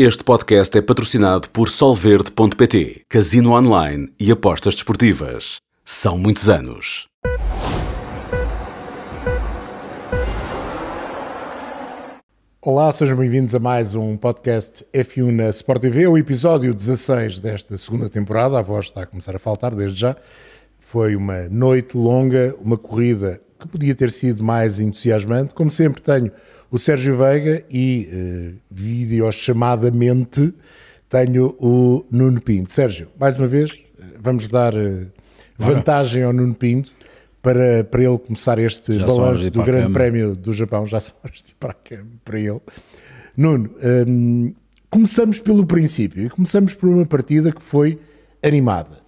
Este podcast é patrocinado por Solverde.pt, Casino Online e Apostas Desportivas. São muitos anos. Olá, sejam bem-vindos a mais um podcast F1 na Sport TV, o episódio 16 desta segunda temporada. A voz está a começar a faltar desde já. Foi uma noite longa, uma corrida que podia ter sido mais entusiasmante. Como sempre, tenho o Sérgio Veiga e, uh, videochamadamente, tenho o Nuno Pinto. Sérgio, mais uma vez, vamos dar uh, vantagem ao Nuno Pinto para, para ele começar este Já balanço do Grande Prémio do Japão. Já são horas de ir para, a para ele. Nuno, um, começamos pelo princípio e começamos por uma partida que foi animada,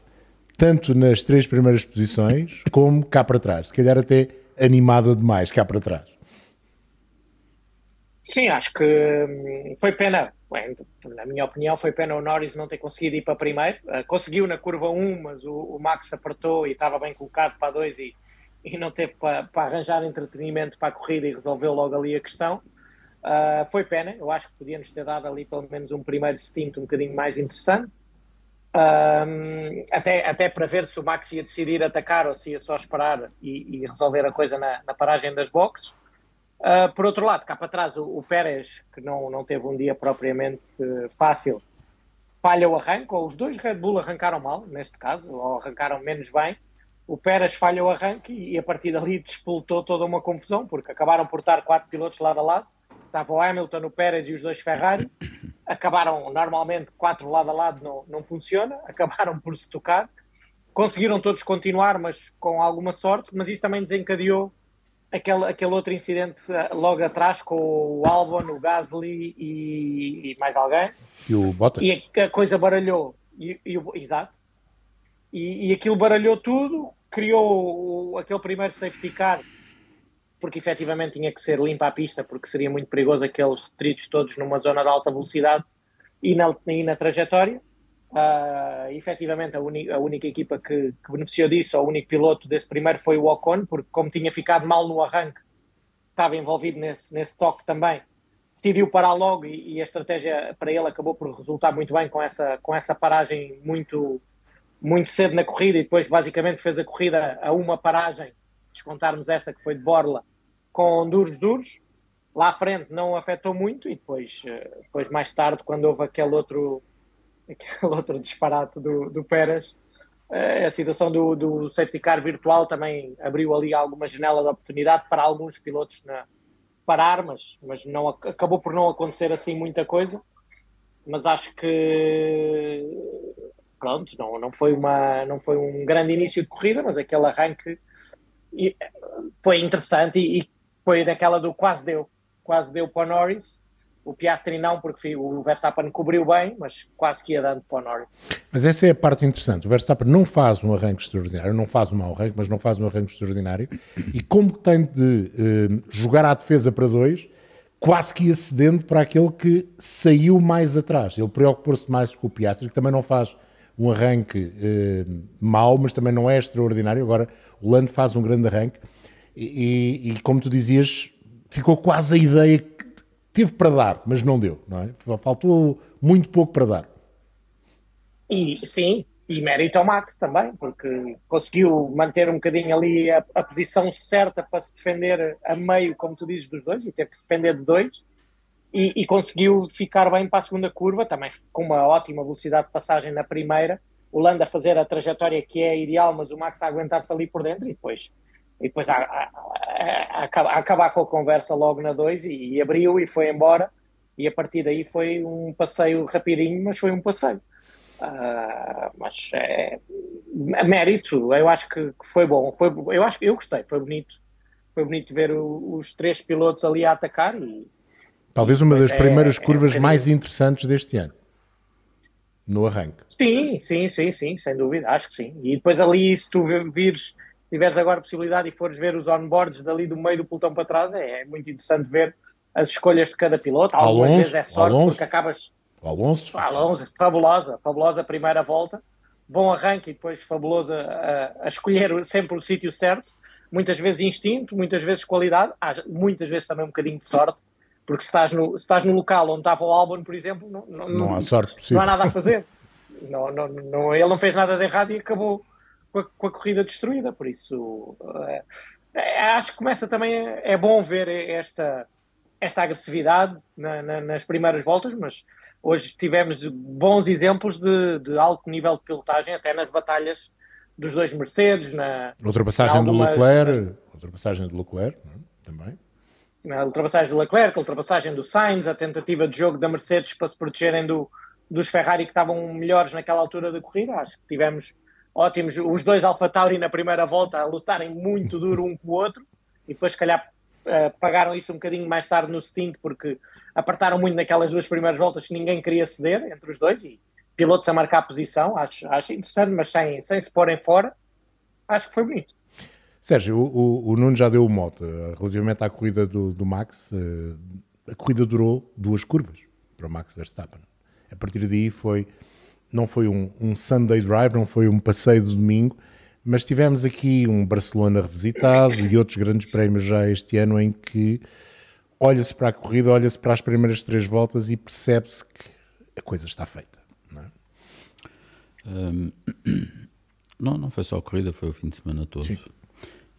tanto nas três primeiras posições como cá para trás. Se calhar até animada demais cá para trás. Sim, acho que hum, foi pena, na minha opinião, foi pena o Norris não ter conseguido ir para primeiro. Uh, conseguiu na curva 1, mas o, o, Max apertou e estava bem colocado para 2 e, e não teve para, para, arranjar entretenimento para a corrida e resolveu logo ali a questão. Uh, foi pena, eu acho que podíamos ter dado ali pelo menos um primeiro stint um bocadinho mais interessante. Um, até, até para ver se o Max ia decidir atacar ou se ia só esperar e, e resolver a coisa na, na paragem das boxes. Uh, por outro lado, cá para trás, o, o, Pérez, que não, não teve um dia propriamente uh, fácil, falha o arranque, ou os dois Red Bull arrancaram mal, neste caso, ou arrancaram menos bem. O Pérez falha o arranque e, e a partir dali despoltou toda uma confusão, porque acabaram por estar quatro pilotos lado a lado. Estava o Hamilton, o Pérez e os dois Ferrari. Acabaram, normalmente, quatro lado a lado não, não funciona, acabaram por se tocar. Conseguiram todos continuar, mas com alguma sorte, mas isso também desencadeou aquele, aquele outro incidente eh, logo atrás com o Albon, o Gasly e, e mais alguém. E o Bottas. E a, a coisa baralhou. E, e, exato. E, e aquilo baralhou tudo, criou o, aquele primeiro safety car, porque efetivamente tinha que ser limpa a pista, porque seria muito perigoso aqueles tritos todos numa zona de alta velocidade e na, e na trajetória. Uh, efetivamente, a, a, única equipa que, que, beneficiou disso, o único piloto desse primeiro foi o Ocon, porque como tinha ficado mal no arranque, estava envolvido nesse, nesse toque também, decidiu parar logo e, e, a estratégia para ele acabou por resultar muito bem com essa, com essa paragem muito, muito cedo na corrida e depois basicamente fez a corrida a uma paragem, se descontarmos essa que foi de Borla, com duros duros. Lá à frente não afetou muito e depois, eh, depois mais tarde, quando houve aquele outro aquele outro disparate do, do Pérez. Eh, a situação do, do, safety car virtual também abriu ali alguma janela de oportunidade para alguns pilotos na, parar, mas, mas não, acabou por não acontecer assim muita coisa. Mas acho que pronto, não, não, foi uma, não foi um grande início de corrida, mas aquele arranque foi interessante e, e foi daquela do quase deu, quase deu para o Norris o Piastri não, porque o Verstappen cobriu bem, mas quase que ia dando para o Norris. Mas essa é a parte interessante. O Verstappen não faz um arranque extraordinário, não faz um mau arranque, mas não faz um arranque extraordinário. E como tem de eh, jogar à defesa para dois, quase que ia cedendo para aquele que saiu mais atrás. Ele preocupou-se mais com o Piastri, que também não faz um arranque eh, mau, mas também não é extraordinário. Agora, o Lando faz um grande arranque. E, e, e como tu dizias, ficou quase a ideia que teve para dar, mas não deu, não é? Faltou muito pouco para dar. E sim, e mérito ao Max também, porque conseguiu manter um bocadinho ali a, a, posição certa para se defender a meio, como tu dizes, dos dois, e teve que se defender de dois, e, e conseguiu ficar bem para a segunda curva, também com uma ótima velocidade de passagem na primeira, o Landa fazer a trajetória que é ideal, mas o Max a aguentar-se ali por dentro, e depois e depois a, a, a, acabar com a conversa logo na 2 e, e, abriu e foi embora. E a partir daí foi um passeio rapidinho, mas foi um passeio. Uh, mas é, é, mérito, eu acho que, que, foi bom, foi, eu acho que eu gostei, foi bonito, foi bonito ver o, os três pilotos ali a atacar e talvez uma das é, primeiras é curvas mais interessantes deste ano. No arranque. Sim, sim, sim, sim, sem dúvida, acho que sim. E depois ali, se tu vires se tiveres agora possibilidade e fores ver os onboards dali do meio do pelotão para trás, é, é muito interessante ver as escolhas de cada piloto. Algumas Alonso, vezes é sorte Alonso, porque acabas. Alonso. Alonso, fabulosa, fabulosa primeira volta. Bom arranque e depois fabulosa a, a escolher sempre o sítio certo. Muitas vezes instinto, muitas vezes qualidade, muitas vezes também um bocadinho de sorte, Porque se estás no, se estás no local onde estava o Albon, por exemplo, não, não, não há sorte possível. Não há nada a fazer. não, não, não, ele não fez nada de errado e acabou com a, com a corrida destruída. Por isso, é, acho que começa também. É bom ver esta, esta agressividade na, na, nas primeiras voltas, mas hoje tivemos bons exemplos de, de, alto nível de pilotagem, até nas batalhas dos dois Mercedes. Na, ultrapassagem algumas, do Leclerc, nas, ultrapassagem do Leclerc é? também. Na ultrapassagem do Leclerc, a ultrapassagem do Sainz, a tentativa de jogo da Mercedes para se protegerem do, dos Ferrari que estavam melhores naquela altura da corrida. Acho que tivemos ótimos. Os dois Alfa Tauri na primeira volta a lutarem muito duro um com o outro e depois, se calhar, uh, pagaram isso um bocadinho mais tarde no stint porque apertaram muito naquelas duas primeiras voltas que ninguém queria ceder entre os dois e pilotos a marcar posição. Acho, acho interessante, mas sem, sem se porem fora, acho que foi bonito. Sérgio, o, o, Nuno já deu o mote uh, relativamente à corrida do, do Max. Uh, a corrida durou duas curvas para o Max Verstappen. A partir daí foi não foi um, um Sunday Drive, não foi um passeio de domingo, mas tivemos aqui um Barcelona revisitado e outros grandes prémios já este ano em que olha-se para a corrida, olha-se para as primeiras três voltas e percebe-se que a coisa está feita. Não, é? um, não, não, foi só a corrida, foi o fim de semana todo. Sim.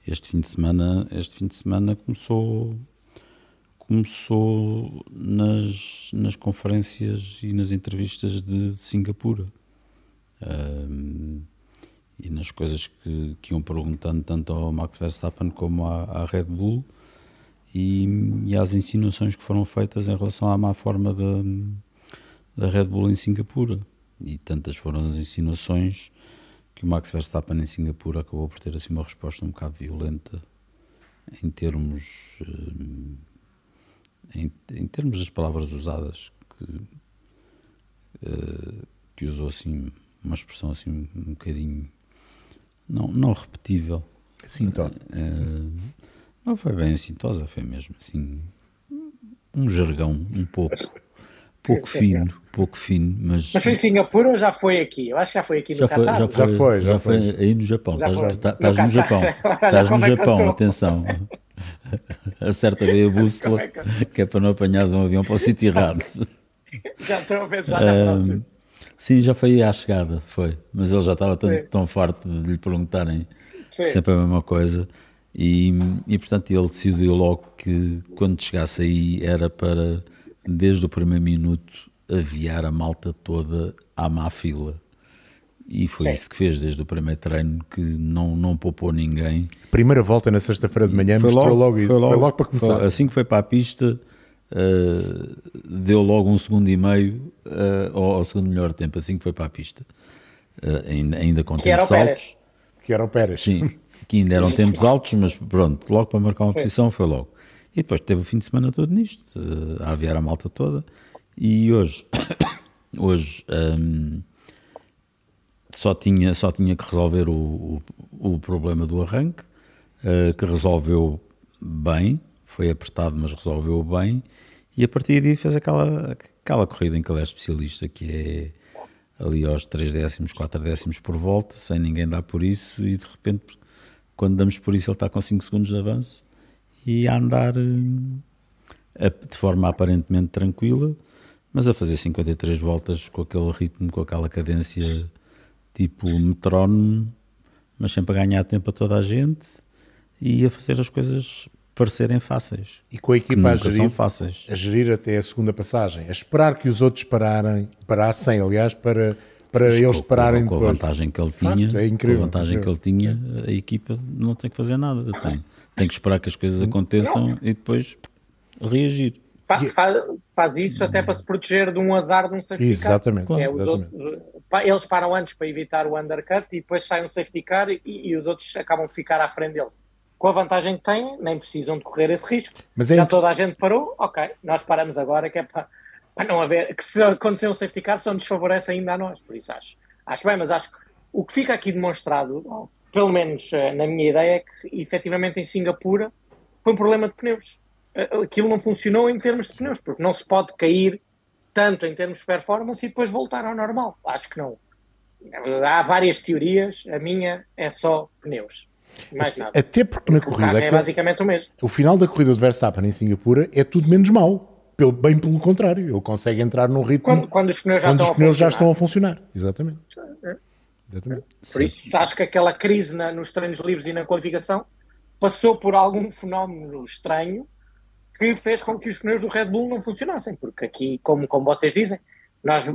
Este fim de semana, este fim de semana começou começou nas, nas conferências e nas entrevistas de Singapura. Um, e nas coisas que, que iam perguntando tanto ao Max Verstappen como à, à Red Bull e, e, às insinuações que foram feitas em relação à má forma da, da Red Bull em Singapura. E tantas foram as insinuações que o Max Verstappen em Singapura acabou por ter assim uma resposta um bocado violenta em termos um, em, em termos das palavras usadas, que, uh, que usou assim uma expressão assim um bocadinho não, não repetível. Assintosa. Uh, não foi bem assintosa, foi mesmo assim um jargão um pouco pouco fino, pouco fino, mas... Mas foi em Singapura ou já foi aqui? Eu acho que já foi aqui no já foi, Já foi, já foi, já foi. aí no Japão. Já estás, no Japão. Estás no Japão, atenção. Acerta bem a bússola, que é para não apanhares um avião para o sítio errado. Já estou a pensar na próxima. Sim, já foi à chegada, foi. Mas ele já estava tão, tão farto de lhe perguntarem Sim. sempre a mesma coisa. E, e portanto ele decidiu logo que quando chegasse aí era para, desde o primeiro minuto, aviar a malta toda à má fila. E foi Sim. isso que fez desde o primeiro treino, que não, não poupou ninguém. Primeira volta na sexta-feira de manhã, foi mostrou logo, logo isso. Foi logo, foi logo para começar. Foi, assim que foi para a pista, uh, deu logo um segundo e meio uh, ao, ao, segundo melhor tempo, assim que foi para a pista. Uh, ainda, ainda com que tempos altos. Que era o Pérez. Sim, que ainda eram tempos altos, mas pronto, logo para marcar uma Sim. posição foi logo. E depois teve o fim de semana todo nisto, a aviar a malta toda. E hoje, hoje um, só tinha, só tinha que resolver o, o, o problema do arranque, uh, que resolveu bem, foi apertado, mas resolveu bem, e a partir daí fez aquela, aquela corrida em que ele é especialista, que é ali aos 3 décimos, 4 décimos por volta, sem ninguém dar por isso, e de repente, quando damos por isso, ele está com 5 segundos de avanço e a andar uh, de forma aparentemente tranquila, mas a fazer 53 voltas com aquele ritmo, com aquela cadência tipo metrónomo, mas sempre a ganhar tempo a toda a gente e a fazer as coisas parecerem fáceis. E com a equipa a gerir, fáceis. a gerir até a segunda passagem, a esperar que os outros pararem, parassem, aliás, para, para eles pararem com, com a vantagem que ele tinha, Facto, é incrível, com a vantagem incrível. que ele tinha, a equipa não tem que fazer nada, tem, tem que esperar que as coisas aconteçam não. e depois reagir. Faz, faz, isso até para se proteger de um azar de um safety exatamente, car. É exatamente. Outros, eles param antes para evitar o undercut e depois sai um safety car e, e, os outros acabam de ficar à frente deles. Com a vantagem que têm, nem precisam de correr esse risco. Mas é Já toda a gente parou, ok, nós paramos agora, que é para, para não haver. Que se acontecer um safety car, só nos favorece ainda a nós. Por isso acho, acho bem, mas acho que o que fica aqui demonstrado, pelo menos eh, na minha ideia, é que efetivamente em Singapura foi um problema de pneus aquilo não funcionou em termos de pneus, porque não se pode cair tanto em termos de performance e depois voltar ao normal. Acho que não. Há várias teorias, a minha é só pneus. Mais nada. Até porque na corrida. é basicamente o mesmo. O final da corrida de Verstappen em Singapura é tudo menos mau. pelo, bem pelo contrário, ele consegue entrar num ritmo Quando, quando os pneus já, quando estão, os pneus a já funcionar. estão a funcionar. Exatamente. Exatamente. Por isso, acho que aquela crise na- nos treinos livres e na qualificação passou por algum fenómeno estranho que fez com que os pneus do Red Bull não funcionassem. Porque aqui, como, como vocês dizem, nós,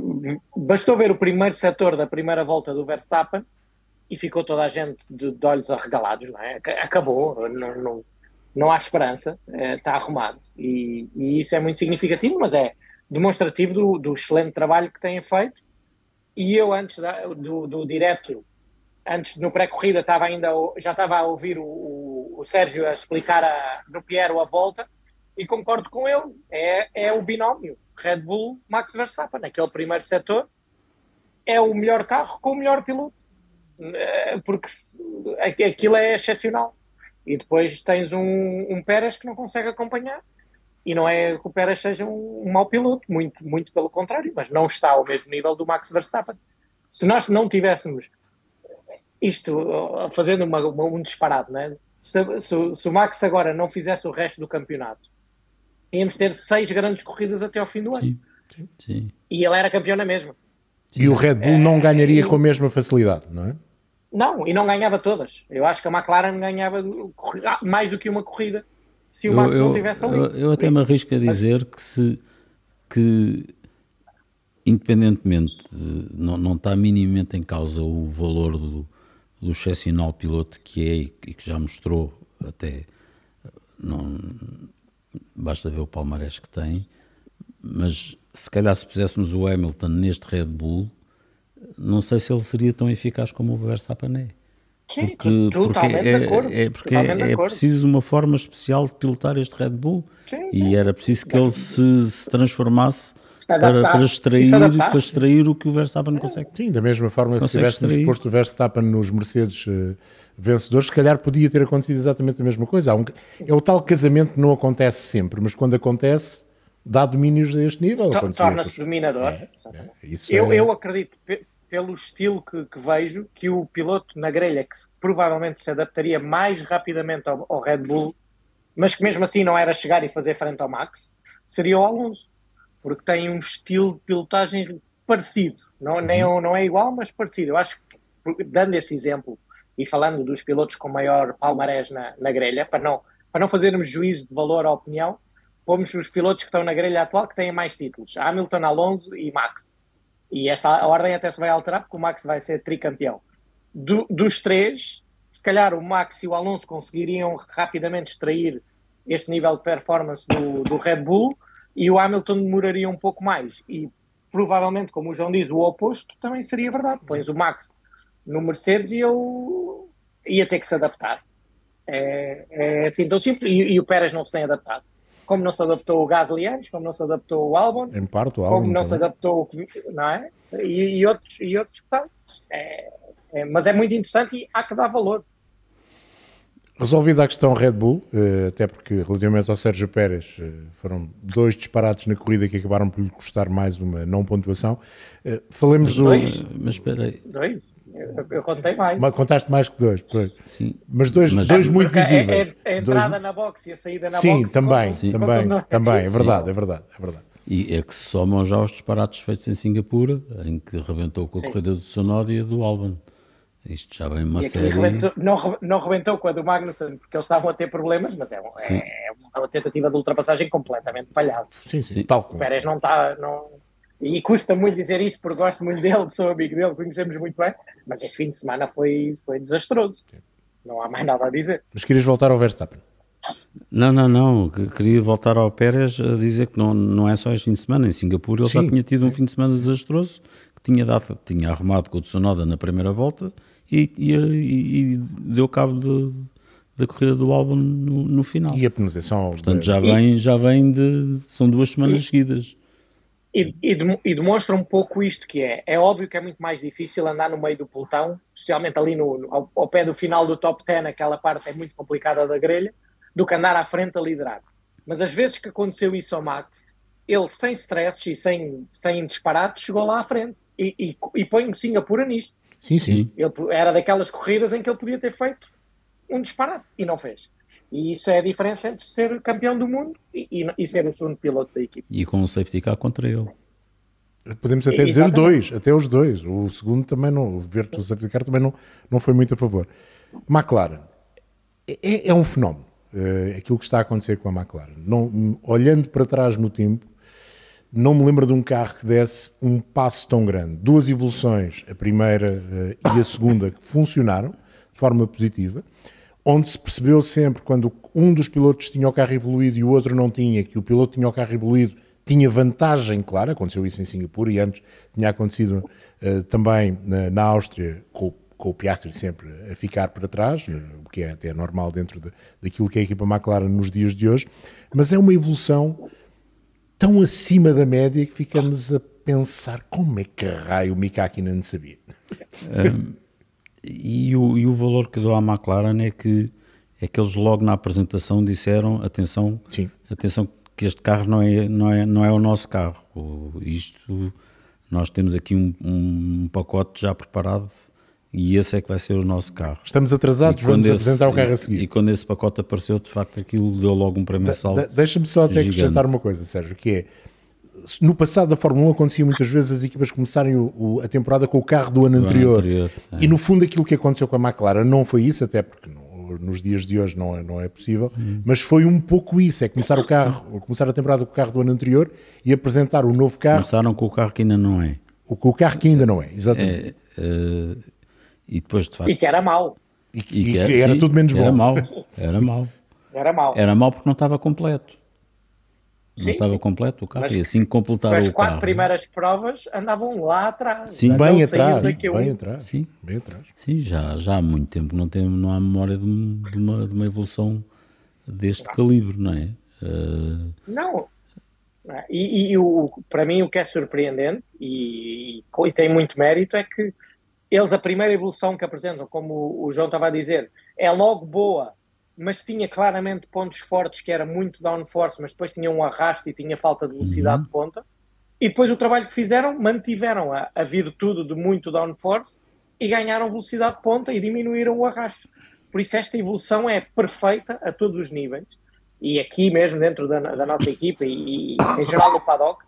bastou ver o primeiro setor da primeira volta do Verstappen e ficou toda a gente de, de olhos arregalados. Não é? Ac- Acabou, não, não, não há esperança, eh, está arrumado. E, e isso é muito significativo, mas é demonstrativo do, do excelente trabalho que têm feito. E eu, antes da- do, do direto, antes no pré-corrida, estava ainda, já estava a ouvir o, o, o Sérgio a explicar a, no Piero a volta e concordo com ele. É, é o binómio Red Bull Max Verstappen. Aquele primeiro setor é o melhor carro com o melhor piloto. Eh, Porque aquilo é excepcional. E depois tens um, um Pérez que não consegue acompanhar. E não é que o Pérez seja um, um mau piloto, muito, muito pelo contrário, mas não está ao mesmo nível do Max Verstappen. Se nós não tivéssemos isto, uh, fazendo uma- uma- um disparate, né? se, se- se o Max agora não fizesse o resto do campeonato, íamos ter seis grandes corridas até ao fim do ano. Sim, sim. E ele era campeão na mesma. E o Red Bull É, não ganharia com a mesma facilidade, não é? Não, e não ganhava todas. Eu acho que a McLaren ganhava corri- mais do que uma corrida se o Eu, Max não eu, estivesse ali. eu, eu até me arrisco a dizer que se que independentemente de, não, não está minimamente em causa o valor do, do excepcional piloto que é e que já mostrou até não basta ver o palmarés que tem mas se calhar se puséssemos o Hamilton neste Red Bull não sei se ele seria tão eficaz como o Verstappen é. Sim, porque, tu- porque totalmente de é, acordo. é, porque é, é preciso uma forma especial de pilotar este Red Bull. Sim, e era preciso que ele se, se transformasse para, para, extrair, se para extrair o que o Verstappen não consegue. Sim, da mesma forma, se Consegue tivéssemos extrair. posto o Verstappen nos Mercedes eh, vencedores, se calhar podia ter acontecido exatamente a mesma coisa. Um- é o tal casamento que não acontece sempre, mas quando acontece, dá domínios a este nível. Torna-se dominador. é, isso Eu, é- eu acredito, pe- pelo estilo que, que vejo, que o piloto na grelha que se- provavelmente se adaptaria mais rapidamente ao, ao Red Bull, mas que mesmo assim não era chegar e fazer frente ao Max, seria o Alonso, porque tem um estilo de pilotagem parecido. Não, nem, Uhum. é- não é igual, mas parecido. Eu acho que, dando esse exemplo e falando dos pilotos com maior palmarés na, na grelha, para não, para não fazermos juízo de valor à opinião, pomos os pilotos que estão na grelha atual que têm mais títulos: Hamilton, Alonso e Max. E esta a ordem até se vai alterar porque o Max vai ser tricampeão. Do- dos três, se calhar o Max e o Alonso conseguiriam rapidamente extrair este nível de performance do, do Red Bull e o Hamilton demoraria um pouco mais. E provavelmente, como o João diz, o oposto também seria verdade. Pões o Max no Mercedes e ele ia ter que se adaptar. É, é assim tão simples. E, e o Pérez não se tem adaptado. Como não se adaptou o Gasly antes, como não se adaptou o Albon, Em parte, o como álbum não se também. adaptou, o que- não é? E, e outros, e outros que estão. É, é, mas é muito interessante e há que dar valor. Resolvida a questão Red Bull, eh, até porque relativamente ao Sérgio Pérez eh, foram dois disparates na corrida que acabaram por lhe custar mais uma não pontuação. Eh, Falemos do. Dois? Mas espera aí, Dois? Eu, eu contei mais. Ma- Contaste mais que dois, pois. sim. Mas dois, Mas- dois muito visíveis. é- é- a Dois- entrada na boxe e a saída na Sim, boxe. também, contam- também, no- também, é Sim. verdade, é verdade, é verdade. E é que se somam já os disparates feitos em Singapura, em que rebentou com a Sim. corrida do Sonoda e a do Albon. Isto já vem uma E série. rebentou- não, não rebentou com a do Magnussen porque eles estavam a ter problemas, mas é, Sim. é uma tentativa de ultrapassagem completamente falhada. Sim, sim, Sim. tal O como. Pérez não está. Não... E custa muito dizer isto porque gosto muito dele, sou amigo dele, conhecemos muito bem, mas este fim de semana foi, foi desastroso. Não há mais nada a dizer. Mas querias voltar ao Verstappen. Não, não, não. que- Queria voltar ao Pérez a dizer que não, não é só este fim de semana. Em Singapura ele já Sim. tinha tido um fim de semana desastroso, que tinha, dado, tinha arrumado com o Tsunoda na primeira volta e, e, e- e deu cabo de- da corrida do álbum no, no final. E a penalização. Portanto, já vem, já vem de. São duas semanas seguidas. E, e demo- e demonstra um pouco isto que é. É óbvio que é muito mais difícil andar no meio do pelotão, especialmente ali no, no- ao, ao pé do final do top 10, aquela parte é muito complicada da grelha, do que andar à frente a liderar. Mas às vezes que aconteceu isso ao Max, ele sem stress e sem, sem disparates chegou lá à frente. E, e, e põe Singapura nisto. Sim, sim. Ele, era daquelas corridas em que ele podia ter feito um disparate e não fez. E isso é a diferença entre ser campeão do mundo e, e, e ser o segundo piloto da equipe. E com o safety car contra ele. Podemos até dizer dois, até os dois. O segundo também não, o Virtual Safety Car também não, não foi muito a favor. McLaren é, é um fenómeno. É, aquilo que está a acontecer com a McLaren. Não, olhando para trás no tempo, não me lembro de um carro que desse um passo tão grande. Duas evoluções, a primeira uh, e a segunda, que funcionaram de forma positiva, onde se percebeu sempre quando um dos pilotos tinha o carro evoluído e o outro não tinha, que o piloto tinha o carro evoluído tinha vantagem, claro, aconteceu isso em Singapura e antes tinha acontecido uh, também na, na Áustria com, com, o Piastri sempre a ficar para trás, o que é até normal dentro de, daquilo que é a equipa McLaren nos dias de hoje, mas é uma evolução tão acima da média que ficamos a pensar como é que raio o Mika Hakkinen sabia. Um, e, o, e o valor que dou à McLaren é que é que eles logo na apresentação disseram atenção, Sim. atenção que este carro não é, não é, não é o nosso carro. Isto, nós temos aqui um, um pacote já preparado e esse é que vai ser o nosso carro. Estamos atrasados, vamos esse, apresentar o carro a seguir. E, e, quando esse pacote apareceu, de facto, aquilo deu logo um prémio salto. Deixa-me só até acrescentar uma coisa, Sérgio, que é no passado da Fórmula 1 acontecia muitas vezes as equipas começarem o, o, a temporada com o carro do ano do anterior. Ano anterior é. E no fundo aquilo que aconteceu com a McLaren não foi isso, até porque não, nos dias de hoje não é, não é possível, hum. mas foi um pouco isso, é começar o carro, começar a temporada com o carro do ano anterior e apresentar o novo carro. Começaram com o carro que ainda não é. O, com o carro que ainda não é, exatamente. É, uh, e depois de facto... E que era mau. E, e, e que era, era sim, tudo menos bom. Era mau, era mau. Era mau. Era mau porque não estava completo não sim, estava sim. completo o carro mas, e assim completaram o carro. As quatro primeiras provas andavam lá atrás. Sim, bem atrás, bem atrás. Sim, bem atrás. Sim, já, já há muito tempo não, tem, não há memória de, de, uma, de uma evolução deste não. calibre, não é? Uh... Não. E, e o, para mim o que é surpreendente e, e, tem muito mérito é que eles, a primeira evolução que apresentam, como o João estava a dizer, é logo boa mas tinha claramente pontos fortes que era muito downforce, mas depois tinha um arrasto e tinha falta de velocidade uhum. de ponta. E depois o trabalho que fizeram, mantiveram a, a virtude de muito downforce e ganharam velocidade de ponta e diminuíram o arrasto. Por isso esta evolução é perfeita a todos os níveis. E aqui mesmo dentro da, da nossa equipa e, e, em geral no paddock,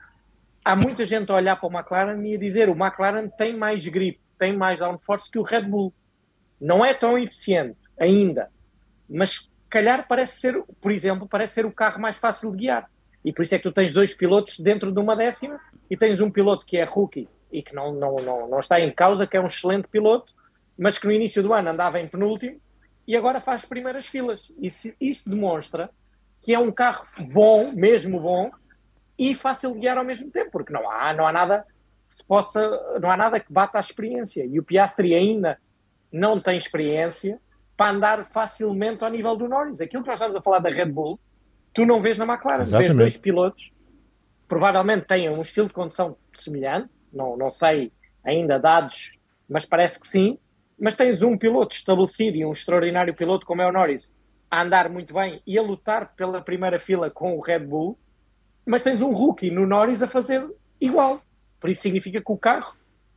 há muita gente a olhar para o McLaren e a dizer o McLaren tem mais grip, tem mais downforce que o Red Bull. Não é tão eficiente ainda, mas calhar parece ser, por exemplo, parece ser o carro mais fácil de guiar. E por isso é que tu tens dois pilotos dentro de uma décima e tens um piloto que é rookie e que não, não, não, não está em causa, que é um excelente piloto, mas que no início do ano andava em penúltimo e agora faz primeiras filas. Isso, isso demonstra que é um carro bom, mesmo bom, e fácil de guiar ao mesmo tempo, porque não há, não há nada se possa, não há nada que bata a experiência. E o Piastri ainda não tem experiência, para andar facilmente ao nível do Norris. Aquilo que nós estamos a falar da Red Bull, tu não vês na McLaren. Exatamente. Vês dois pilotos, provavelmente têm um estilo de condução semelhante, não, não sei ainda dados, mas parece que sim. Mas tens um piloto estabelecido e um extraordinário piloto como é o Norris a andar muito bem e a lutar pela primeira fila com o Red Bull, mas tens um rookie no Norris a fazer igual. Por isso significa que o carro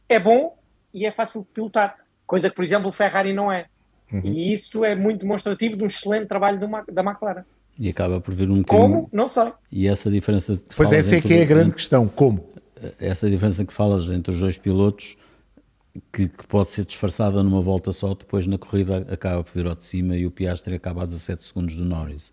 é bom e é fácil de pilotar, coisa que, por exemplo, o Ferrari não é. Uhum. E isso é muito demonstrativo de um excelente trabalho da McLaren. E acaba por vir um bocadinho... Como? Não sei. E essa diferença... Que pois essa é que é a grande questão, como? Essa diferença que falas entre os dois pilotos, que, que, pode ser disfarçada numa volta só, depois na corrida acaba por vir ao de cima e o Piastri acaba a 17 segundos do Norris.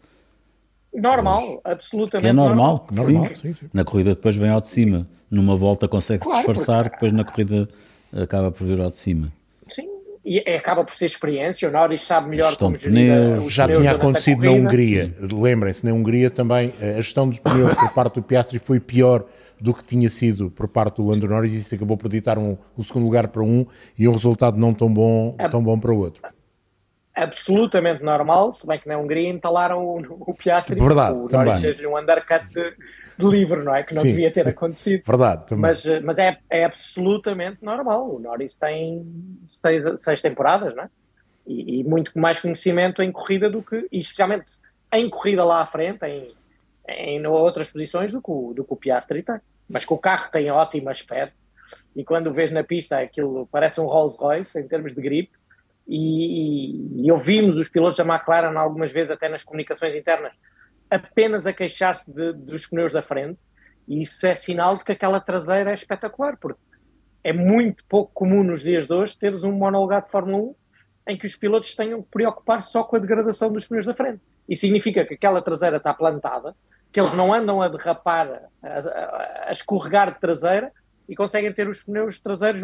Normal, Mas, absolutamente. Que é normal, normal. normal sim. Sim, sim. Na corrida depois vem ao de cima. Numa volta consegue-se claro, disfarçar, porque... depois na corrida acaba por vir ao de cima. Sim, e é, acaba por ser experiência, o Norris sabe melhor gestão como gerir pneus, Já tinha acontecido na Hungria, lembrem-se, na Hungria também a gestão dos pneus por parte do Piastri foi pior do que tinha sido por parte do Lando Norris e isso acabou por ditar um, um segundo lugar para um e um resultado não tão bom, tão bom para o outro absolutamente normal, se bem que na Hungria entalaram o, o Piastri, Verdade, o Norris fez-lhe um undercut de, de livre, não é? Que não Sim. devia ter acontecido. Verdade, também. Mas, mas é, é absolutamente normal. O Norris tem seis, seis temporadas, não é? E, e, muito mais conhecimento em corrida do que, e especialmente em corrida lá à frente, em, em outras posições do que, o, do que o Piastri tem. Mas que o carro tem ótimo aspecto e quando o vês na pista aquilo parece um Rolls Royce em termos de grip e, e, ouvimos os pilotos da McLaren algumas vezes até nas comunicações internas apenas a queixar-se dos pneus da frente e isso é sinal de que aquela traseira é espetacular, porque é muito pouco comum nos dias de hoje teres um monolugar de Fórmula 1 em que os pilotos tenham que preocupar-se só com a degradação dos pneus da frente. E significa que aquela traseira está plantada, que eles não andam a derrapar, a, a escorregar de traseira e conseguem ter os pneus traseiros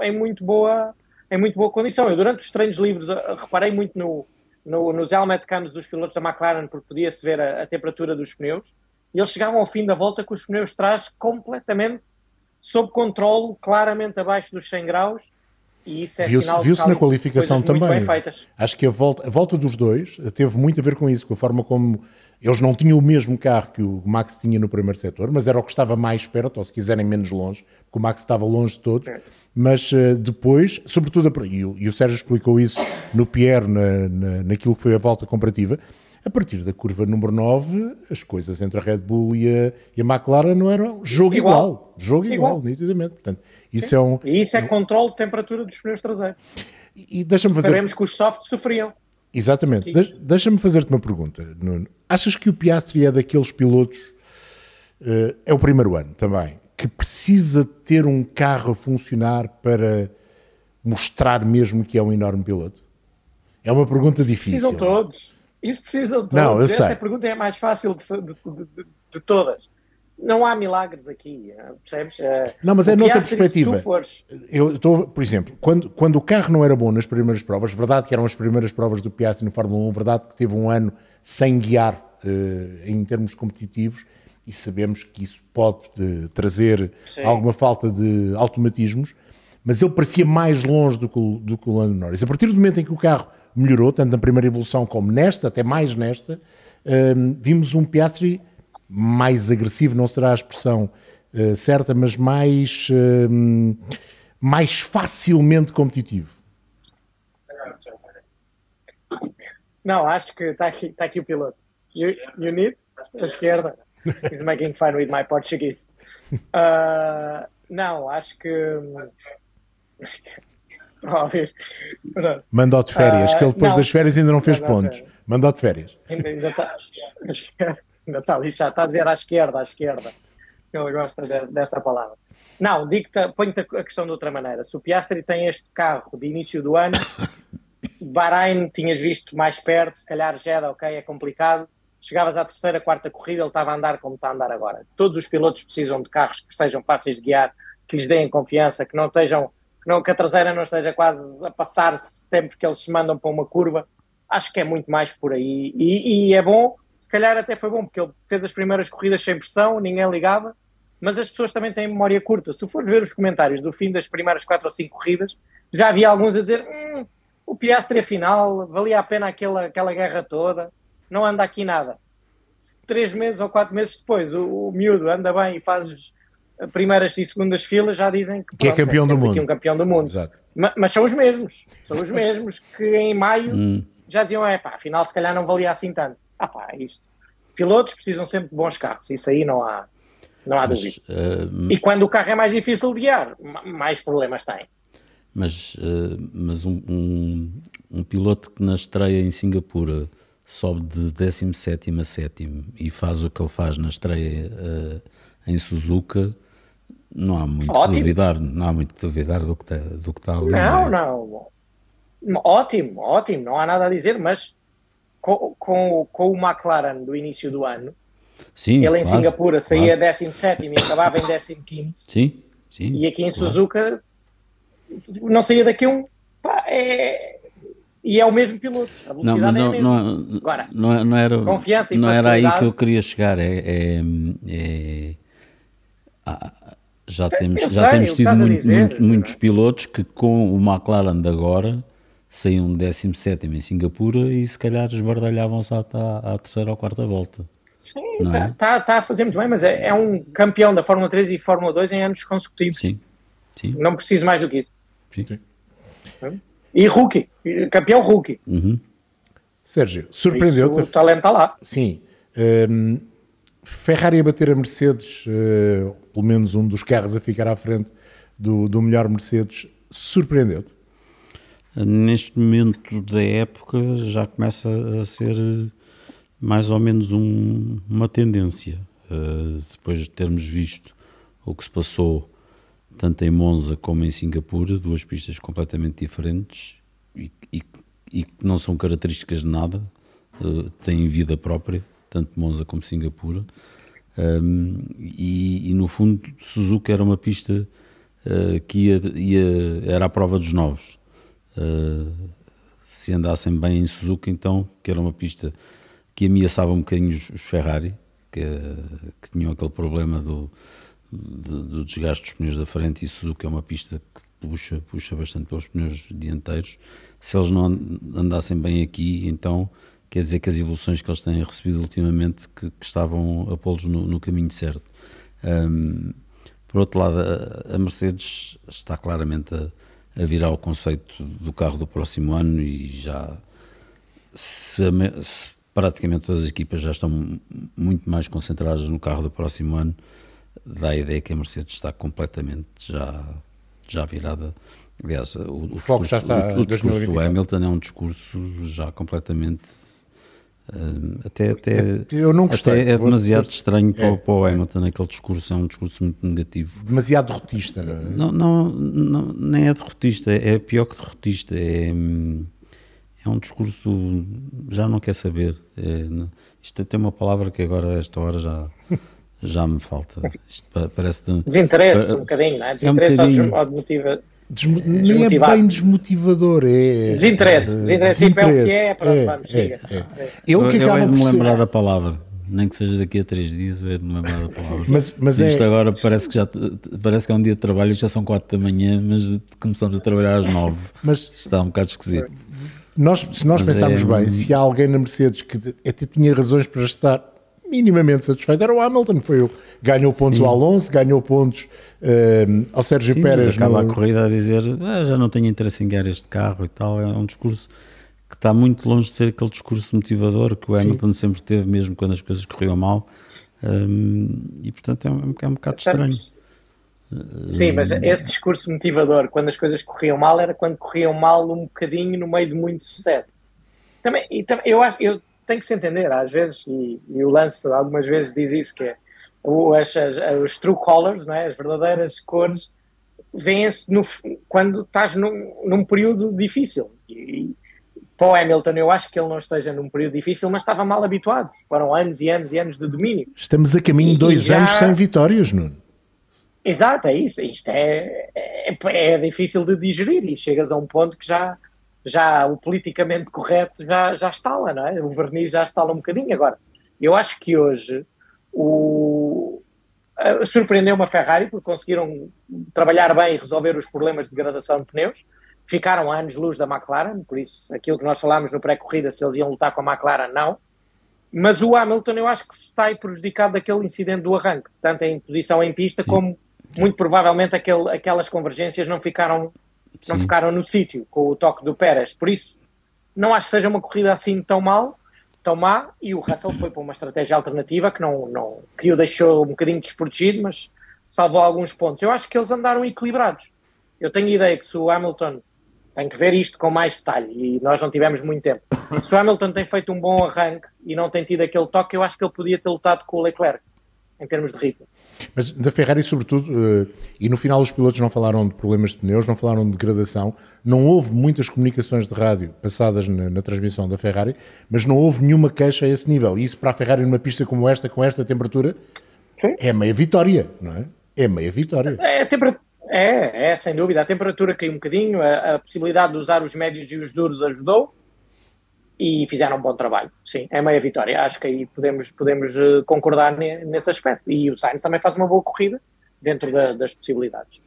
em muito boa, em muito boa condição. Eu, durante os treinos livres, reparei muito no, no, nos helmet cams dos pilotos da McLaren, porque podia-se ver a, a, temperatura dos pneus, e eles chegavam ao fim da volta com os pneus de trás completamente sob controle, claramente abaixo dos 100 graus, e isso é viu-se, viu-se na qualificação também. Acho que a volta, a volta dos dois teve muito a ver com isso, com a forma como eles não tinham o mesmo carro que o Max tinha no primeiro setor, mas era o que estava mais perto, ou se quiserem menos longe, porque o Max estava longe de todos. É. Mas uh, depois, sobretudo, e o, e o Sérgio explicou isso no Pierre, na, na, naquilo que foi a volta comparativa, a partir da curva número 9, as coisas entre a Red Bull e a, e a McLaren não eram jogo igual. igual jogo igual, igual, nitidamente. Portanto, isso é um, e isso é controle de temperatura dos pneus traseiros. E, e deixa-me fazer. Sabemos que os softs sofriam. Exatamente. De Deixa-me fazer-te uma pergunta, Nuno. Achas que o Piastri é daqueles pilotos, uh, é o primeiro ano também, que precisa ter um carro a funcionar para mostrar mesmo que é um enorme piloto? É uma pergunta difícil. Precisam todos. Isso precisam todos. Não, eu Essa sei. pergunta é a mais fácil de, de, de, de todas não há milagres aqui, percebes? Eh, não, mas é noutra perspectiva. Eu estou, por exemplo, quando, quando o carro não era bom nas primeiras provas, verdade que eram as primeiras provas do Piastri no Fórmula 1, verdade que teve um ano sem guiar uh, em termos competitivos e sabemos que isso pode uh, trazer Sim. alguma falta de automatismos, mas ele parecia mais longe do que, o, do que o Lando Norris. A partir do momento em que o carro melhorou, tanto na primeira evolução como nesta, até mais nesta, uh, vimos um Piastri mais agressivo, não será a expressão uh, certa, mas mais, uh, mais facilmente competitivo. Não, acho que está aqui, tá aqui o piloto. You, you need? A esquerda. He's making fun with my Portuguese. Uh, não, acho que. Mandou de férias, que ele depois das férias ainda não fez pontos. Mandou de férias. Ainda, ainda está ainda está ali, já está a dizer à esquerda, à esquerda. Ele gosta de, dessa palavra. Não, digo-te, ponho-te a questão de outra maneira. Se o Piastri tem este carro de início do ano, Bahrein tinhas visto mais perto, se calhar Jeddah, ok, é complicado. Chegavas à terceira, quarta corrida, ele estava a andar como está a andar agora. Todos os pilotos precisam de carros que sejam fáceis de guiar, que lhes deem confiança, que não estejam, não, que a traseira não esteja quase a passar sempre que eles se mandam para uma curva. Acho que é muito mais por aí. E, e é bom se calhar até foi bom, porque ele fez as primeiras corridas sem pressão, ninguém ligava, mas as pessoas também têm memória curta. Se tu fores ver os comentários do fim das primeiras quatro ou cinco corridas, já havia alguns a dizer hum, o Piastri afinal, valia a pena aquela, aquela guerra toda, não anda aqui nada. Três meses ou quatro meses depois, o, o miúdo anda bem e faz primeiras e segundas filas, já dizem que, que é campeão do mundo. Um campeão do mundo. Mas, mas, são os mesmos, são os mesmos que em maio hum. já diziam, é pá, afinal se calhar não valia assim tanto. Ah pá, é isto. Pilotos precisam sempre de bons carros, isso aí não há, não há mas, dúvida. Uh, e quando o carro é mais difícil de guiar, mais problemas tem. Mas, uh, mas um, um, um, piloto que na estreia em Singapura sobe de 17 a 7 e faz o que ele faz na estreia uh, em Suzuka, não há muito Ótimo. duvidar, não há muito duvidar do que está, do que está ali. Não, é? não. Ótimo, ótimo, não há nada a dizer, mas com, com, com o McLaren do início do ano, sim, ele em claro, Singapura saía claro. 17 e acabava em 15. Sim, sim. E aqui em claro. Suzuka não saía daqui um. Pá, é, e é o mesmo piloto. A velocidade não, não, é a mesma. Não, Agora, não, não era, confiança e não era aí que eu queria chegar. É, é, é já temos, já temos tido muito, dizer, muito, muitos pilotos que com o McLaren de agora saíam 17 em Singapura e se calhar esbardalhavam-se à, à, à, terceira ou quarta volta. Sim, está é? tá, tá a fazer muito bem, mas é, é, um campeão da Fórmula 3 e Fórmula 2 em anos consecutivos. Sim, sim. Não preciso mais do que isso. Sim. sim. E rookie, campeão rookie. Uhum. Sérgio, surpreendeu-te? O talento está lá. Sim. Um, Ferrari a bater a Mercedes, uh, pelo menos um dos carros a ficar à frente do, do melhor Mercedes, surpreendeu-te? neste momento da época já começa a ser mais ou menos um, uma tendência. Uh, depois de termos visto o que se passou tanto em Monza como em Singapura, duas pistas completamente diferentes e, que não são características de nada, uh, têm vida própria, tanto Monza como Singapura. Um, e, e, no fundo, Suzuka era uma pista uh, que ia, ia, era a prova dos novos. Uh, se andassem bem em Suzuka, então, que era uma pista que ameaçava um bocadinho os, os Ferrari, que, que, tinham aquele problema do, do, desgaste dos pneus da frente, e Suzuka é uma pista que puxa, puxa bastante pelos pneus dianteiros. Se eles não andassem bem aqui, então quer dizer que as evoluções que eles têm recebido ultimamente que, que estavam a pô-los no, no, caminho certo. Um, por outro lado, a, a Mercedes está claramente a, a, virar o conceito do carro do próximo ano e já se, se, praticamente todas as equipas já estão muito mais concentradas no carro do próximo ano, dá a ideia que a Mercedes está completamente já, já virada. Aliás, o, o, discurso, já está o, o discurso do Hamilton é um discurso já completamente até, até, eu não gostei. Até é demasiado dizer, estranho é, para, o Hamilton, aquele discurso é um discurso muito negativo. Demasiado derrotista, não é? Não, não, não nem é derrotista, é pior que derrotista. É, é um discurso, já não quer saber. É, isto tem uma palavra que agora, a esta hora, já, já me falta. Isto parece. Desinteresse, um bocadinho, não é? Desinteresse é um bocadinho, ou motiva Desmo nem é bem desmotivador, é. Desinteresse, desinteresse, é o que é, pronto, é, vamos, é, é. Que eu, eu de me lembrar da palavra, nem que seja daqui a três dias, eu de me lembrar da palavra. Mas, mas Isto é... agora parece que, já, parece que é um dia de trabalho, já são quatro da manhã, mas começamos a trabalhar às nove. Mas está um bocado esquisito. Nós, se nós mas pensarmos é... bem, se há alguém na Mercedes que até tinha razões para estar minimamente satisfeito era o Hamilton. Foi o ganhou pontos Sim. ao Alonso, ganhou pontos uh, ao Sérgio Sim, Pérez. acaba no... a corrida a dizer ah, já não tenho interesse em ganhar este carro e tal. É um discurso que está muito longe de ser aquele discurso motivador que o Hamilton Sim. sempre teve, mesmo quando as coisas corriam mal. Um, e portanto é um, é um bocado estranho. Sim, mas esse discurso motivador, quando as coisas corriam mal, era quando corriam mal um bocadinho no meio de muito sucesso. Também, e, eu, acho, eu tem que se entender, às vezes, e, e o lance algumas vezes diz isso, que é o, as, as, os true colors, né, as verdadeiras cores, vêm-se quando estás num, num período difícil. E, para o Hamilton, eu acho que ele não esteja num período difícil, mas estava mal habituado. Foram anos e anos e anos de domínio. Estamos a caminho de dois já... anos sem vitórias, Nuno. Exato, é isso. Isto é, é, é, difícil de digerir e chegas a um ponto que já, já o politicamente correto já, já lá não é? O verniz já está lá um bocadinho. Agora, eu acho que hoje o, surpreendeu uma Ferrari porque conseguiram trabalhar bem e resolver os problemas de degradação de pneus. Ficaram a anos-luz da McLaren, por isso aquilo que nós falámos no pré-corrida, se eles iam lutar com a McLaren, não. Mas o Hamilton eu acho que se está prejudicado daquele incidente do arranque, tanto em posição em pista Sim. como muito provavelmente aquele, aquelas convergências não ficaram não ficaram no sítio com o toque do Pérez. Por isso, não acho que seja uma corrida assim tão mal, tão má, e o Russell foi para uma estratégia alternativa que, não, não, que o deixou um bocadinho desprotegido, mas salvou alguns pontos. Eu acho que eles andaram equilibrados. Eu tenho a ideia que se o Hamilton tem que ver isto com mais detalhe e nós não tivemos muito tempo. Se o Hamilton tem feito um bom arranque e não tem tido aquele toque, eu acho que ele podia ter lutado com o Leclerc em termos de ritmo. Mas da Ferrari, sobretudo, uh, e no final os pilotos não falaram de problemas de pneus, não falaram de degradação, não houve muitas comunicações de rádio passadas na, na, transmissão da Ferrari, mas não houve nenhuma queixa a esse nível. E isso para a Ferrari numa pista como esta, com esta temperatura, Sim. é meia vitória, não é? É meia vitória. É, é, é, sem dúvida. A temperatura caiu um bocadinho, a, a possibilidade de usar os médios e os duros ajudou e fizeram um bom trabalho. Sim, é meia vitória. Acho que aí podemos, podemos eh, concordar nesse aspecto. E o Sainz também faz uma boa corrida dentro da, das possibilidades.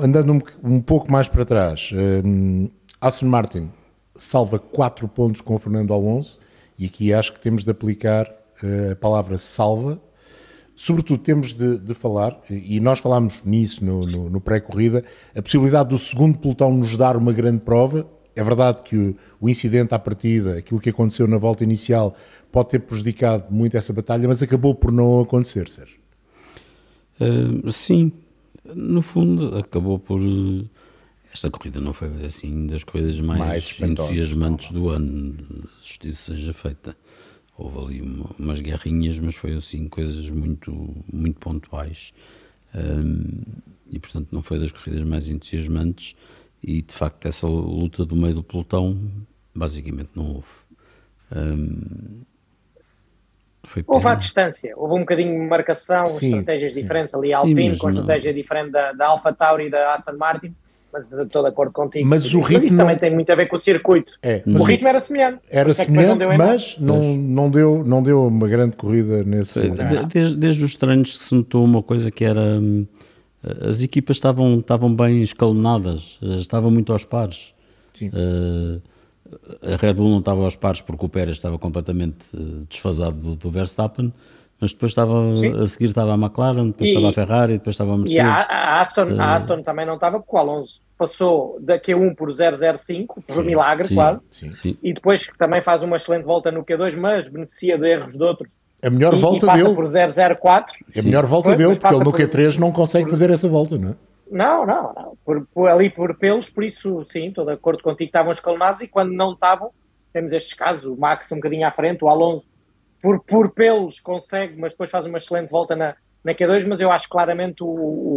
Andando um, um, pouco mais para trás, um, Aston Martin salva 4 pontos com o Fernando Alonso e aqui acho que temos de aplicar uh, a palavra salva. Sobretudo temos de, de falar, e nós falámos nisso no, no, no pré-corrida, a possibilidade do segundo pelotão nos dar uma grande prova, é verdade que o, o, incidente à partida, aquilo que aconteceu na volta inicial, pode ter prejudicado muito essa batalha, mas acabou por não acontecer, Sérgio. Uh, sim, no fundo, acabou por. esta corrida não foi assim das coisas mais, mais entusiasmantes do ano, justiça seja feita. Houve ali uma, umas guerrinhas, mas foi assim coisas muito, muito pontuais. Um, e portanto não foi das corridas mais entusiasmantes e de facto essa luta do meio do pelotão basicamente não houve. Um, houve à distância, houve um bocadinho de marcação, sim, estratégias sim. diferentes ali, a Alpine com a estratégia não... diferente da, da Alpha Tauri e da Aston Martin mas estou de acordo contigo. Mas o ritmo mas isso não... também tem muito a ver com o circuito. É, o ritmo era semelhante. Era é semelhante, não mas não, não, deu, não deu uma grande corrida nesse... Desde, desde os treinos que se notou uma coisa que era... As equipas estavam, estavam bem escalonadas, estavam muito aos pares. Sim. Uh, a Red Bull não estava aos pares porque o Pérez estava completamente eh, desfasado do, do Verstappen, mas depois estava Sim. a seguir estava a McLaren, depois e, estava a Ferrari, depois estava a Mercedes. E a, a Aston, uh, a Aston também não estava porque o Alonso passou da Q1 por 005, por sim, milagre sim, quase, sim, e depois também faz uma excelente volta no Q2, mas beneficia de erros de outros. A melhor e, volta e passa dele. por 004. É a melhor volta pois, dele, porque ele no Q3 não consegue por... fazer essa volta, não é? Não, não, não. Por, por, ali por pelos, por isso sim, estou de acordo contigo, estavam escalonados e quando não estavam, temos estes casos, o Max um bocadinho à frente, o Alonso por, por pelos consegue, mas depois faz uma excelente volta na, na Q2, mas eu acho claramente o,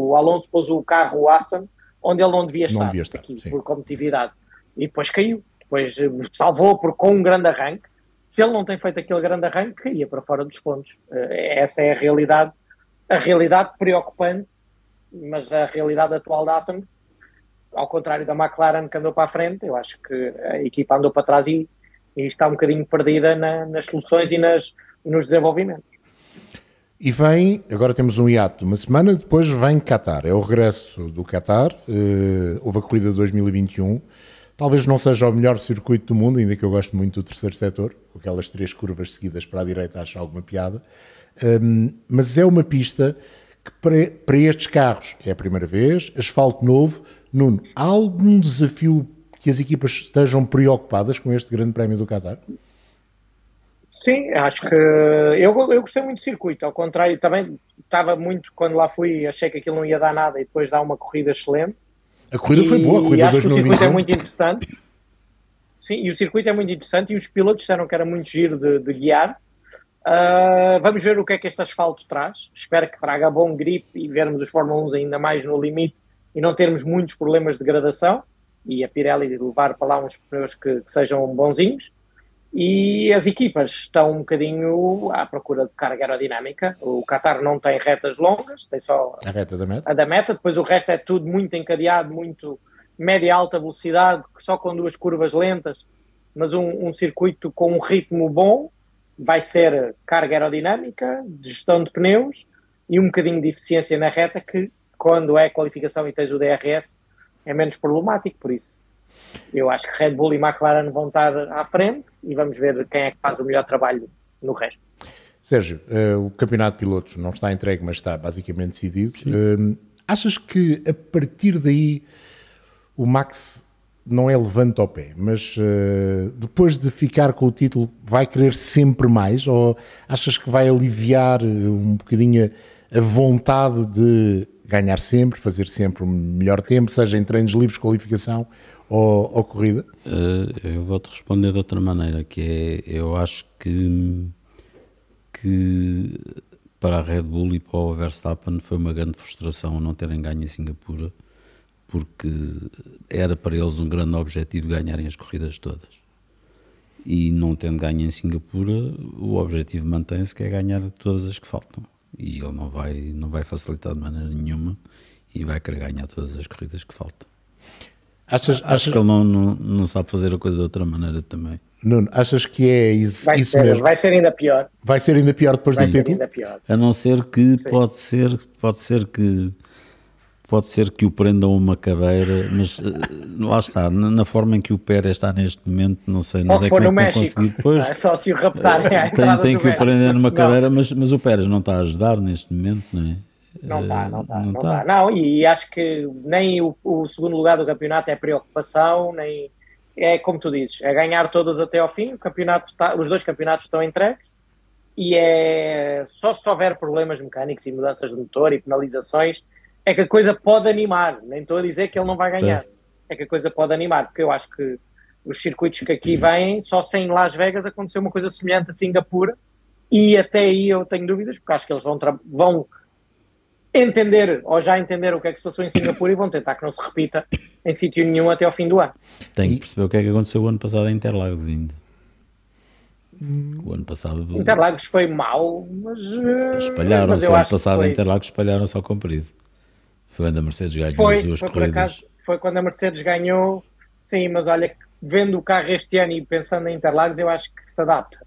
o Alonso pôs o carro, o Aston, onde ele não devia estar, não devia estar aqui, por competitividade. E depois caiu. Depois salvou por, com um grande arranque. Se ele não tem feito aquele grande arranque, caía para fora dos pontos. Eh, essa é a realidade. A realidade preocupante, mas a realidade atual da Aston, ao contrário da McLaren que andou para a frente, eu acho que a equipa andou para trás e, e está um bocadinho perdida na, nas soluções e nas, nos desenvolvimentos. E vem, agora temos um hiato, uma semana depois vem Qatar, é o regresso do Qatar, uh, houve a corrida de 2021, talvez não seja o melhor circuito do mundo, ainda que eu gosto muito do terceiro setor, com aquelas três curvas seguidas para a direita acho alguma piada, um, mas é uma pista que para, para estes carros é a primeira vez, asfalto novo, Nuno, há algum desafio que as equipas estejam preocupadas com este grande prémio do Qatar? Sim, acho que eu, eu gostei muito do circuito, ao contrário, também estava muito, quando lá fui, achei que aquilo não ia dar nada e depois dá uma corrida excelente. A corrida e, foi boa, a corrida acho que o circuito é muito interessante. Sim, e o circuito é muito interessante e os pilotos disseram que era muito giro de, de guiar. Uh, vamos ver o que é que este asfalto traz. Espero que traga bom grip e vermos os Fórmula 1 ainda mais no limite e não termos muitos problemas de gradação e a Pirelli levar para lá uns pneus que, que sejam bonzinhos. E as equipas estão um bocadinho à procura de carga aerodinâmica. O Qatar não tem retas longas, tem só a reta da meta. A da meta, depois o resto é tudo muito encadeado, muito média e alta velocidade, só com duas curvas lentas, mas um, um circuito com um ritmo bom. Vai ser carga aerodinâmica, gestão de pneus e um bocadinho de eficiência na reta, que quando é qualificação e tens o DRS é menos problemático, por isso eu acho que Red Bull e McLaren vão estar à frente e vamos ver quem é que faz o melhor trabalho no resto. Sérgio, uh, o campeonato de pilotos não está entregue, mas está basicamente decidido. Uh, achas que a partir daí o Max não é levante ao pé, mas uh, depois de ficar com o título vai querer sempre mais? Ou achas que vai aliviar um bocadinho a vontade de ganhar sempre, fazer sempre o melhor tempo, seja em treinos livres, qualificação ou, ou corrida? Uh, eu vou-te responder de outra maneira, que é, eu acho que, que para a Red Bull e para o Verstappen foi uma grande frustração não terem ganho em Singapura, porque era para eles um grande objetivo ganharem as corridas todas. E não tendo ganho em Singapura, o objetivo mantém-se, que é ganhar todas as que faltam. E ele não vai, não vai facilitar de maneira nenhuma e vai querer ganhar todas as corridas que faltam. Achas, Acho achas... que ele não, não, não sabe fazer a coisa de outra maneira também. Nuno, achas que é isso, vai isso ser, mesmo? Vai ser ainda pior. Vai ser ainda pior depois vai do título? A não ser que Sim. pode ser, pode ser que pode ser que o prendam uma cadeira, mas uh, lá está, na, na, forma em que o Pérez está neste momento, não sei, só não sei como é que México. conseguir depois. É só se o raptarem uh, Tem, tem que o prender numa cadeira, mas, mas o Pérez não está a ajudar neste momento, não é? Não está, não está, não está. Não, e acho que nem o, o, segundo lugar do campeonato é preocupação, nem é como tu dizes, é ganhar todas até ao fim. O campeonato tá, os dois campeonatos estão entregues e é só se houver problemas mecânicos e mudanças de motor e penalizações é que a coisa pode animar. Nem estou a dizer que ele não vai ganhar. é que a coisa pode animar, porque eu acho que os circuitos que aqui vêm, só sem Las Vegas aconteceu uma coisa semelhante a Singapura, e até aí eu tenho dúvidas, porque acho que eles vão, vão entender, ou já entenderam o que é que se passou em Singapura e vão tentar que não se repita em sítio nenhum até ao fim do ano. Tem que perceber o que é que aconteceu o ano passado em Interlagos ainda. O ano passado. Do... Interlagos foi mas. Eh, espalharam-se. O ano passado foi... Interlagos espalharam-se ao comprido. Foi onde a Mercedes ganhou foi, as duas foi corridas. Acaso, foi quando a Mercedes ganhou, sim, mas olha, vendo o carro este ano e pensando em Interlagos, eu acho que se adapta.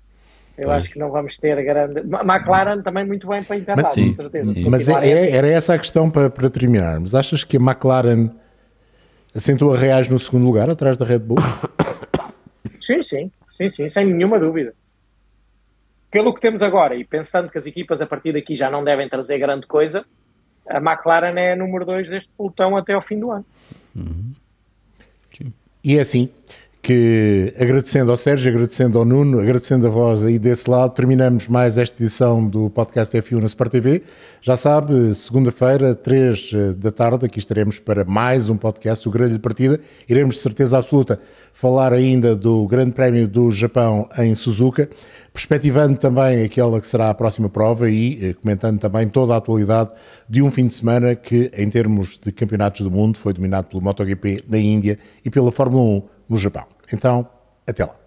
Eu pois. acho que não vamos ter grande. McLaren também muito bem para Interlagos, com certeza. Sim. Mas é, é, era essa a questão para, para terminarmos. Achas que a McLaren assentou a reais no segundo lugar, atrás da Red Bull? Sim, sim, sim, sim, sem nenhuma dúvida pelo que temos agora, e pensando que as equipas a partir daqui já não devem trazer grande coisa, a McLaren é a número 2 deste pelotão até ao fim do ano. Uhum. E é assim que, agradecendo ao Sérgio, agradecendo ao Nuno, agradecendo a voz aí desse lado, terminamos mais esta edição do podcast F1 na Sport TV. Já sabe, segunda-feira, 3 eh, da tarde, aqui estaremos para mais um podcast, o Grande Partida. Iremos, de certeza absoluta, falar ainda do Grande Prémio do Japão em Suzuka perspectivando também aquela que será a próxima prova e eh, comentando também toda a atualidade de um fim de semana que, em termos de campeonatos do mundo, foi dominado pelo MotoGP na Índia e pela Fórmula 1 no Japão. Então, até lá.